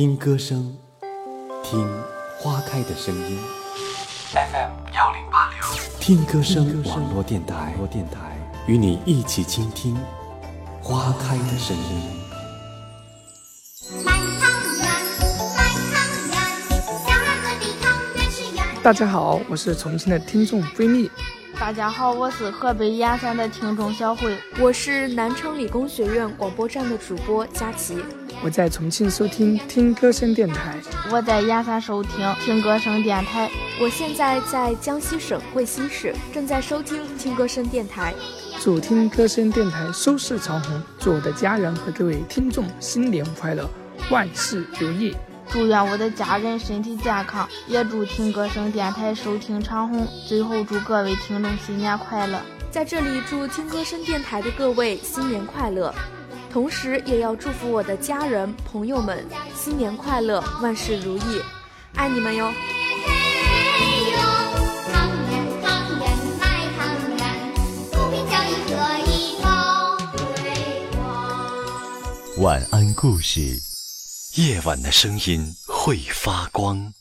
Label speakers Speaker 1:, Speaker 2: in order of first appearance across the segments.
Speaker 1: 听歌声，听花开的声音。FM 幺零八六，听歌声网络电台，电台与你一起倾听花开的声音。
Speaker 2: 大家好，我是重庆的听众菲蜜。
Speaker 3: 大家好，我是河北燕山的听众小慧。
Speaker 4: 我是南昌理工学院广播站的主播佳琪。
Speaker 2: 我在重庆收听听歌声电台。
Speaker 3: 我在盐山收听听歌声电台。
Speaker 4: 我现在在江西省贵溪市，正在收听听歌声电台。
Speaker 2: 祝听歌声电台收视长虹，祝我的家人和各位听众新年快乐，万事如意。
Speaker 3: 祝愿我的家人身体健康，也祝听歌声电台收听长虹。最后祝各位听众新年快乐！
Speaker 4: 在这里祝听歌声电台的各位新年快乐，同时也要祝福我的家人朋友们新年快乐，万事如意，爱你们哟！
Speaker 1: 晚安故事。夜晚的声音会发光。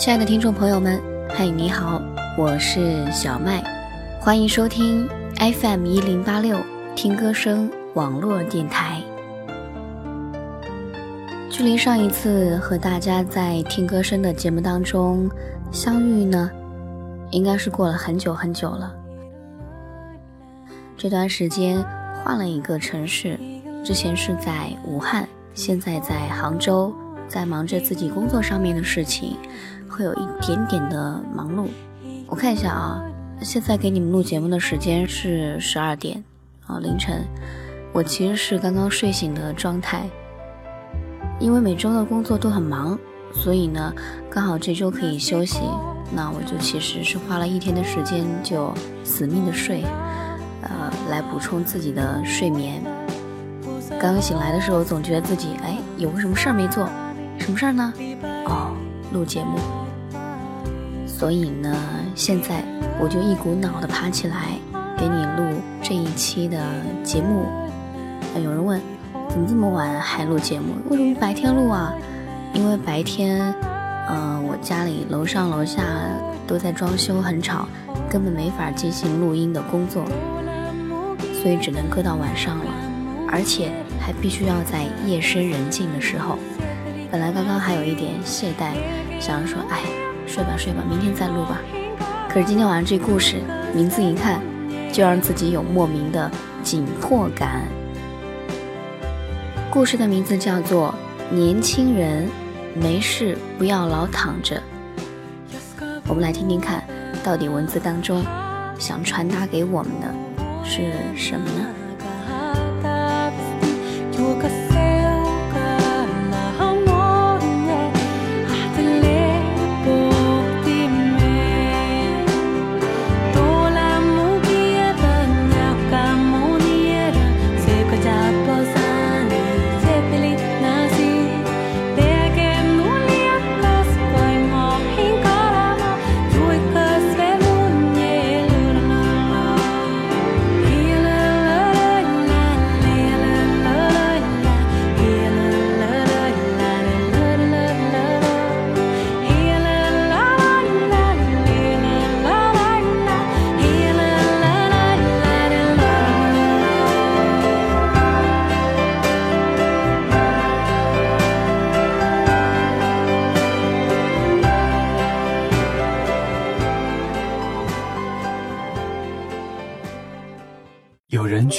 Speaker 5: 亲爱的听众朋友们，嗨，你好，我是小麦，欢迎收听 FM 一零八六听歌声网络电台。距离上一次和大家在听歌声的节目当中相遇呢，应该是过了很久很久了。这段时间换了一个城市，之前是在武汉，现在在杭州，在忙着自己工作上面的事情。会有一点点的忙碌，我看一下啊，现在给你们录节目的时间是十二点啊凌晨，我其实是刚刚睡醒的状态，因为每周的工作都很忙，所以呢刚好这周可以休息，那我就其实是花了一天的时间就死命的睡，呃来补充自己的睡眠。刚刚醒来的时候，总觉得自己哎有个什么事儿没做，什么事儿呢？哦，录节目。所以呢，现在我就一股脑的爬起来，给你录这一期的节目。有人问，怎么这么晚还录节目？为什么白天录啊？因为白天，呃，我家里楼上楼下都在装修，很吵，根本没法进行录音的工作，所以只能搁到晚上了，而且还必须要在夜深人静的时候。本来刚刚还有一点懈怠，想着说，哎。睡吧睡吧，明天再录吧。可是今天晚上这故事名字一看，就让自己有莫名的紧迫感。故事的名字叫做《年轻人没事不要老躺着》。我们来听听看，到底文字当中想传达给我们的是什么呢？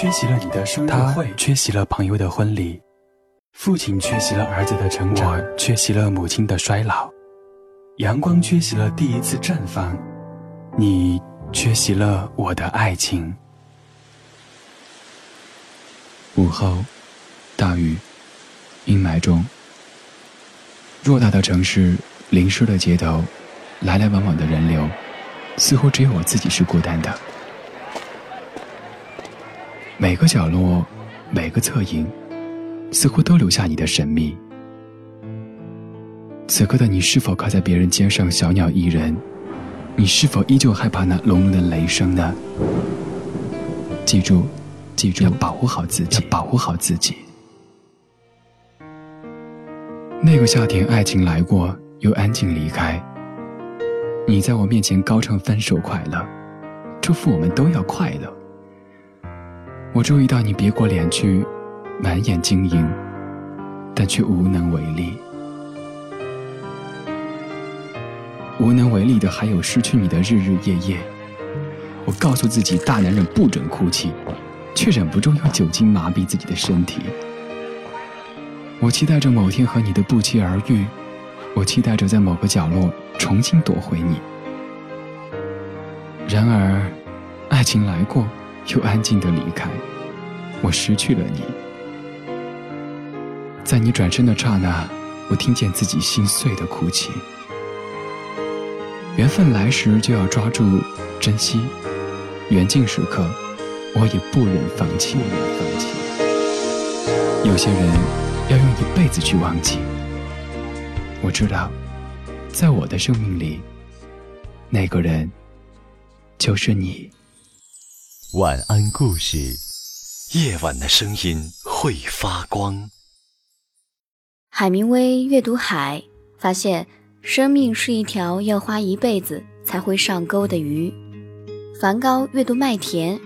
Speaker 6: 缺席了你的生日会，缺席了朋友的婚礼，父亲缺席了儿子的成长，缺席了母亲的衰老，阳光缺席了第一次绽放，你缺席了我的爱情。午后，大雨，阴霾中，偌大的城市，淋湿的街头，来来往往的人流，似乎只有我自己是孤单的。每个角落，每个侧影，似乎都留下你的神秘。此刻的你，是否靠在别人肩上，小鸟依人？你是否依旧害怕那隆隆的雷声呢？记住，记住，要保护好自己，保护好自己。那个夏天，爱情来过，又安静离开。你在我面前高唱分手快乐，祝福我们都要快乐。我注意到你别过脸去，满眼晶莹，但却无能为力。无能为力的还有失去你的日日夜夜。我告诉自己，大男人不准哭泣，却忍不住用酒精麻痹自己的身体。我期待着某天和你的不期而遇，我期待着在某个角落重新夺回你。然而，爱情来过。又安静的离开，我失去了你。在你转身的刹那，我听见自己心碎的哭泣。缘分来时就要抓住珍惜，缘尽时刻，我也不忍放弃。有些人要用一辈子去忘记。我知道，在我的生命里，那个人就是你。
Speaker 1: 晚安故事，夜晚的声音会发光。
Speaker 5: 海明威阅读海，发现生命是一条要花一辈子才会上钩的鱼。梵高阅读麦田，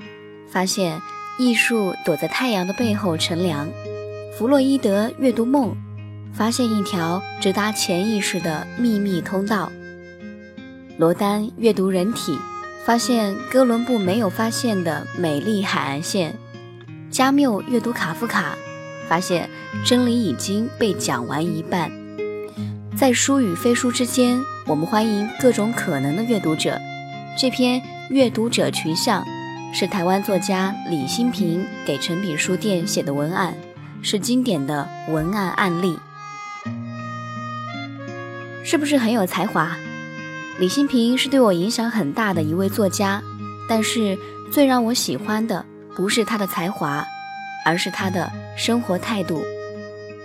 Speaker 5: 发现艺术躲在太阳的背后乘凉。弗洛伊德阅读梦，发现一条直达潜意识的秘密通道。罗丹阅读人体。发现哥伦布没有发现的美丽海岸线。加缪阅读卡夫卡，发现真理已经被讲完一半。在书与非书之间，我们欢迎各种可能的阅读者。这篇阅读者群像是台湾作家李新平给诚品书店写的文案，是经典的文案案例。是不是很有才华？李新平是对我影响很大的一位作家，但是最让我喜欢的不是他的才华，而是他的生活态度。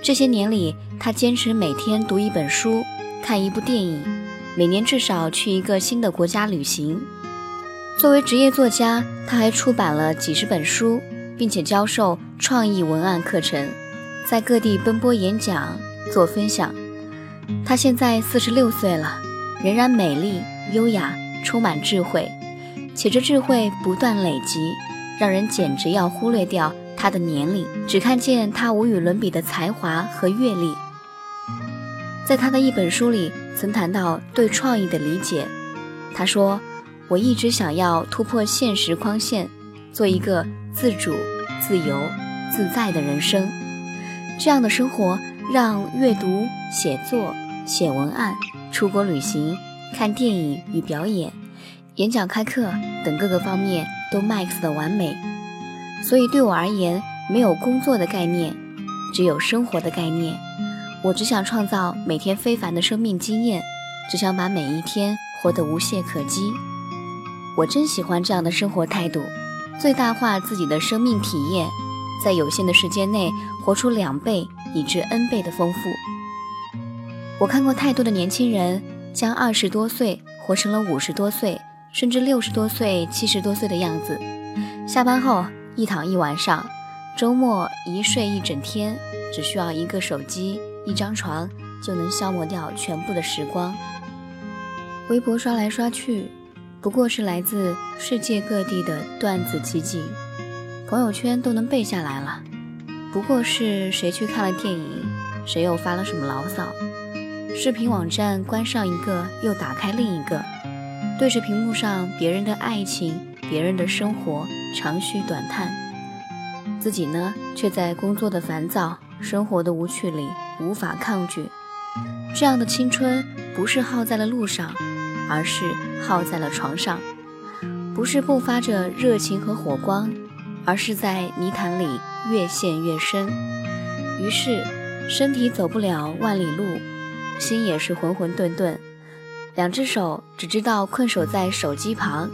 Speaker 5: 这些年里，他坚持每天读一本书，看一部电影，每年至少去一个新的国家旅行。作为职业作家，他还出版了几十本书，并且教授创意文案课程，在各地奔波演讲、做分享。他现在四十六岁了。仍然美丽、优雅、充满智慧，且这智慧不断累积，让人简直要忽略掉她的年龄，只看见她无与伦比的才华和阅历。在他的一本书里，曾谈到对创意的理解。他说：“我一直想要突破现实框线，做一个自主、自由、自在的人生。这样的生活，让阅读、写作、写文案。”出国旅行、看电影与表演、演讲开课等各个方面都 max 的完美，所以对我而言，没有工作的概念，只有生活的概念。我只想创造每天非凡的生命经验，只想把每一天活得无懈可击。我真喜欢这样的生活态度，最大化自己的生命体验，在有限的时间内活出两倍以至 n 倍的丰富。我看过太多的年轻人将二十多岁活成了五十多岁，甚至六十多岁、七十多岁的样子。下班后一躺一晚上，周末一睡一整天，只需要一个手机、一张床就能消磨掉全部的时光。微博刷来刷去，不过是来自世界各地的段子集锦，朋友圈都能背下来了。不过是谁去看了电影，谁又发了什么牢骚。视频网站关上一个，又打开另一个，对着屏幕上别人的爱情、别人的生活长吁短叹，自己呢却在工作的烦躁、生活的无趣里无法抗拒。这样的青春不是耗在了路上，而是耗在了床上；不是迸发着热情和火光，而是在泥潭里越陷越深。于是，身体走不了万里路，心也是浑浑沌沌。两只手只知道困守在手机旁。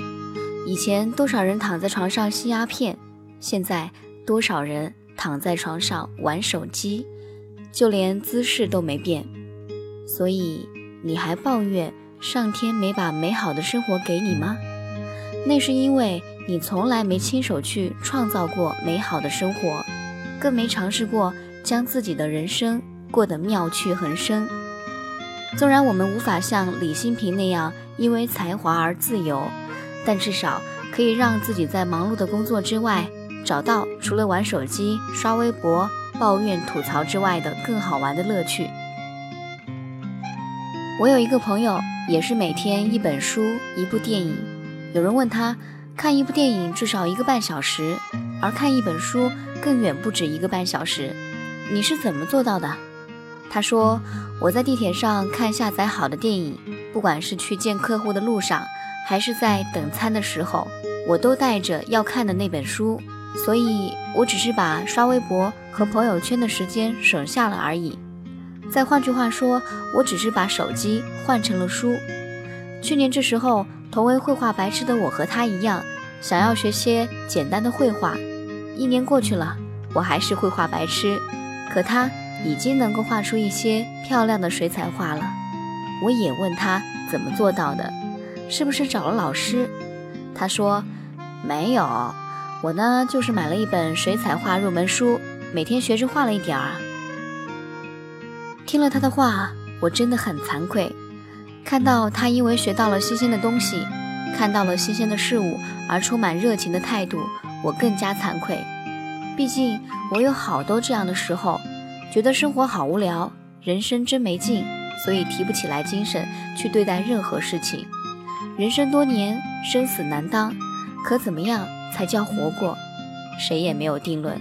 Speaker 5: 以前多少人躺在床上吸鸦片，现在多少人躺在床上玩手机，就连姿势都没变。所以你还抱怨上天没把美好的生活给你吗？那是因为你从来没亲手去创造过美好的生活，更没尝试过将自己的人生过得妙趣横生。纵然我们无法像李新平那样因为才华而自由，但至少可以让自己在忙碌的工作之外，找到除了玩手机、刷微博、抱怨吐槽之外的更好玩的乐趣。我有一个朋友，也是每天一本书、一部电影。有人问他，看一部电影至少一个半小时，而看一本书更远不止一个半小时，你是怎么做到的？他说：“我在地铁上看下载好的电影，不管是去见客户的路上，还是在等餐的时候，我都带着要看的那本书，所以我只是把刷微博和朋友圈的时间省下了而已。”再换句话说，我只是把手机换成了书。去年这时候，同为绘画白痴的我和他一样，想要学些简单的绘画。一年过去了，我还是绘画白痴，可他已经能够画出一些漂亮的水彩画了。我也问他怎么做到的，是不是找了老师？他说没有，我呢就是买了一本水彩画入门书，每天学着画了一点儿。听了他的话，我真的很惭愧。看到他因为学到了新鲜的东西，看到了新鲜的事物而充满热情的态度，我更加惭愧。毕竟我有好多这样的时候，觉得生活好无聊，人生真没劲，所以提不起来精神去对待任何事情。人生多年，生死难当，可怎么样才叫活过？谁也没有定论。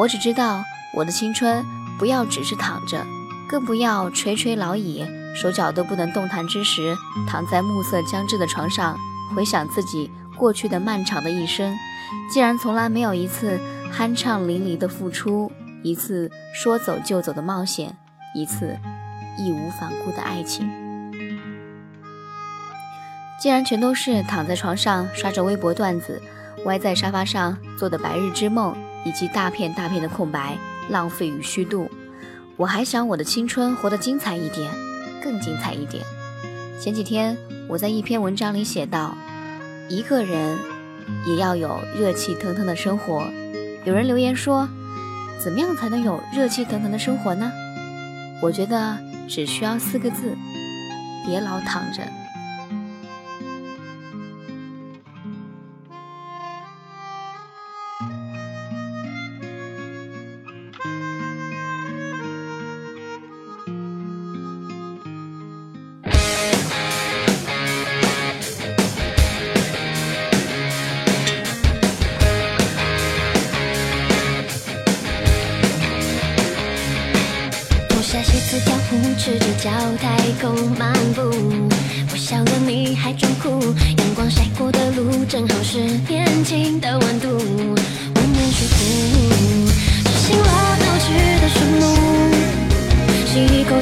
Speaker 5: 我只知道我的青春。不要只是躺着，更不要垂垂老矣，手脚都不能动弹之时，躺在暮色将至的床上，回想自己过去的漫长的一生。既然从来没有一次酣畅淋漓的付出，一次说走就走的冒险，一次义无反顾的爱情。既然全都是躺在床上刷着微博段子，歪在沙发上做的白日之梦，以及大片大片的空白。浪费与虚度，我还想我的青春活得精彩一点，更精彩一点。前几天我在一篇文章里写道：一个人也要有热气腾腾的生活。有人留言说：怎么样才能有热气腾腾的生活呢？我觉得只需要四个字：别老躺着。
Speaker 7: 赤着脚太空漫步，我笑了你还装酷。阳光晒过的路，正好是年轻的温度，温暖舒服。执行了闹去的树木，吸一口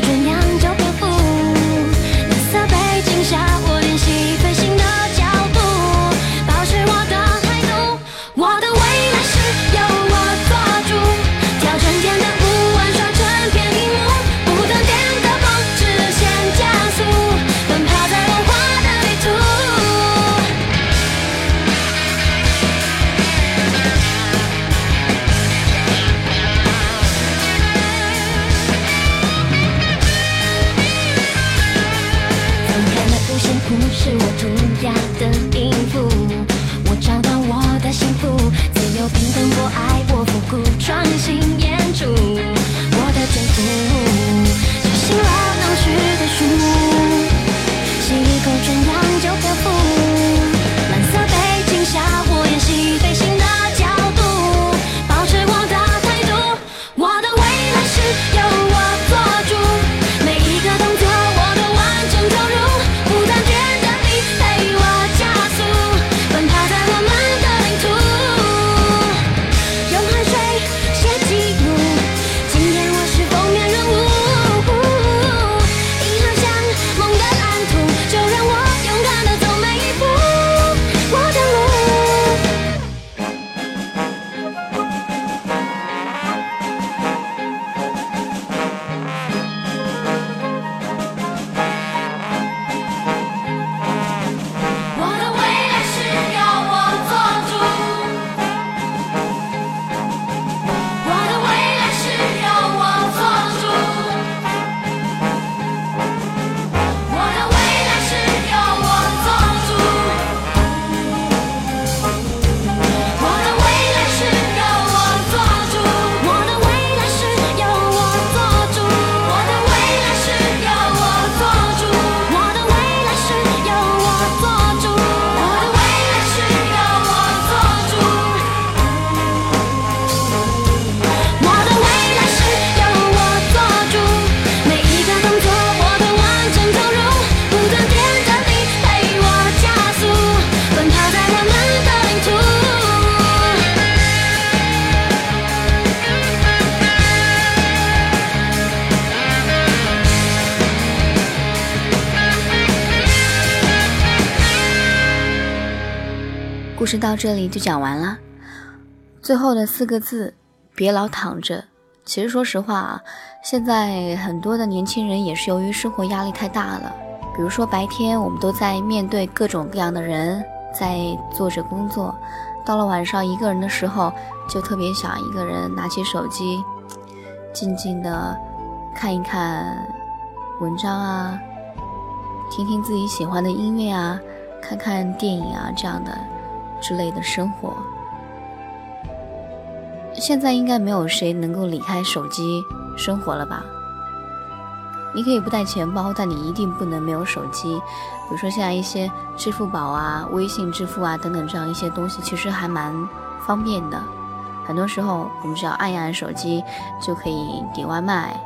Speaker 7: Yeah.
Speaker 5: 故事到这里就讲完了。最后的四个字，别老躺着。其实说实话啊，现在很多的年轻人也是由于生活压力太大了。比如说白天我们都在面对各种各样的人，在做着工作，到了晚上一个人的时候，就特别想一个人拿起手机，静静的看一看文章啊，听听自己喜欢的音乐啊，看看电影啊这样的之类的生活。现在应该没有谁能够离开手机生活了吧？你可以不带钱包，但你一定不能没有手机。比如说现在一些支付宝啊、微信支付啊等等这样一些东西，其实还蛮方便的。很多时候我们只要按一按手机，就可以点外卖，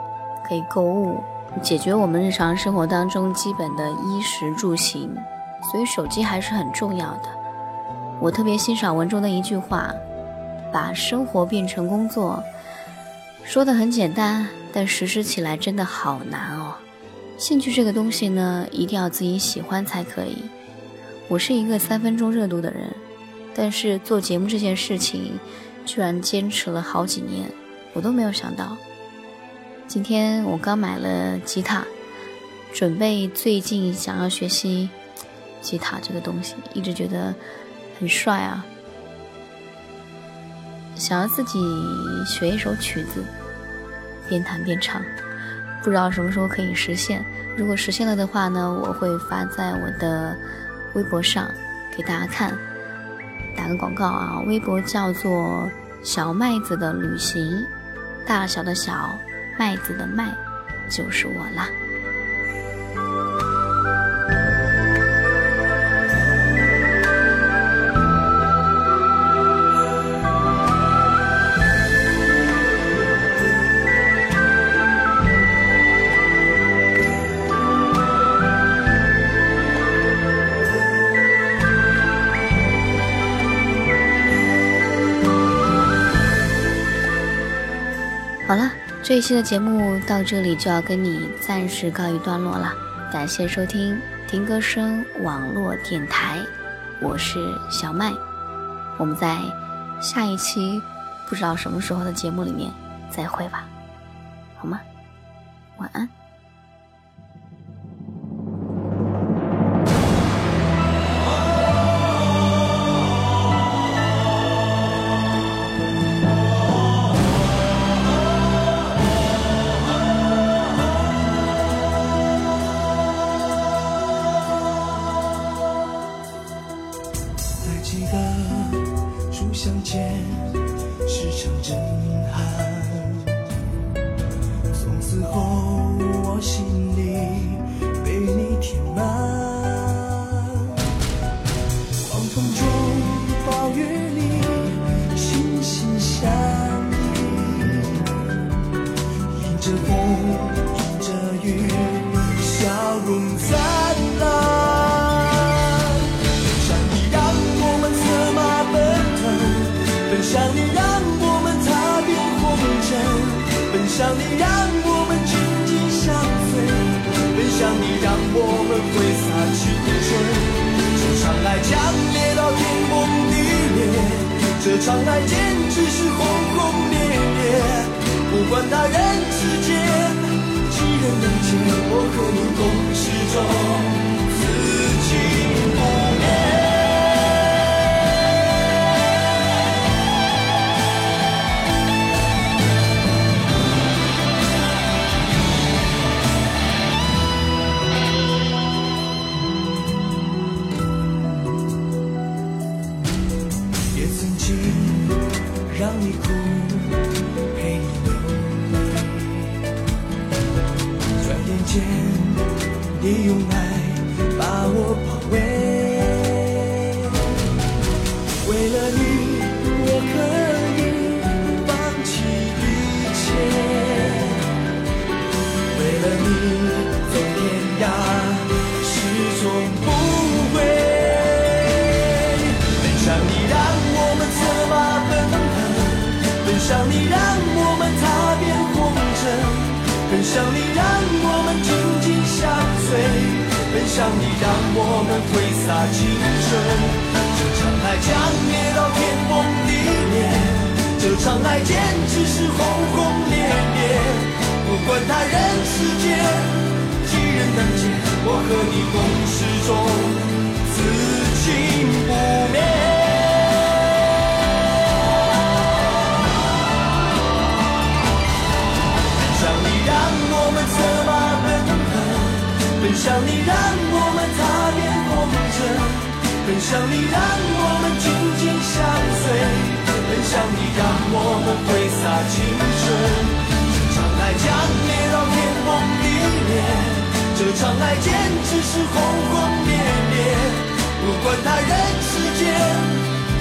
Speaker 5: 可以购物，解决我们日常生活当中基本的衣食住行。所以手机还是很重要的。我特别欣赏文中的一句话。把生活变成工作，说的很简单，但实施起来真的好难哦。兴趣这个东西呢，一定要自己喜欢才可以。我是一个三分钟热度的人，但是做节目这件事情，居然坚持了好几年，我都没有想到。今天我刚买了吉他，准备最近想要学习吉他这个东西，一直觉得很帅啊。想要自己学一首曲子，边弹边唱，不知道什么时候可以实现。如果实现了的话呢，我会发在我的微博上给大家看。打个广告啊，微博叫做“小麦子的旅行”，大小的小麦子的麦，就是我啦。这一期的节目到这里就要跟你暂时告一段落了。感谢收听听歌声网络电台，我是小麦，我们在下一期不知道什么时候的节目里面再会吧，好吗？晚安。
Speaker 8: 想你，让我们紧紧相随；奔向你，让我们挥洒青春。这场爱强烈到天崩地裂，这场爱简直是轰轰烈烈。不管他人世间几人能解，我和你共始终。让你哭，陪你流泪。转眼间，你用爱。这场爱简直是轰轰烈烈。不管他人世间几人能解，我和你共始终，此情不灭。奔向你，让我们策马奔腾；奔向你，让我们踏遍红尘。奔向你，让我们紧紧相随；像你，让我们挥洒青春。这场爱将烈到天崩地裂，这场爱简直是轰轰烈烈。不管他人世间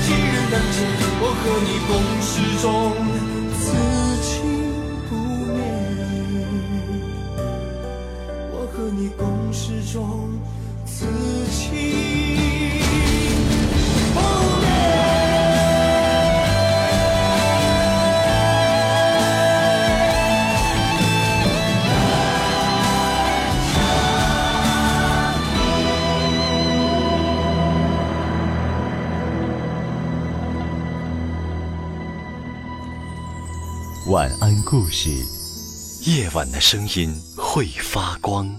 Speaker 8: 几人能解，我和你共始终，此情不灭。我和你共始终，此情。
Speaker 1: 晚安故事，夜晚的声音会发光。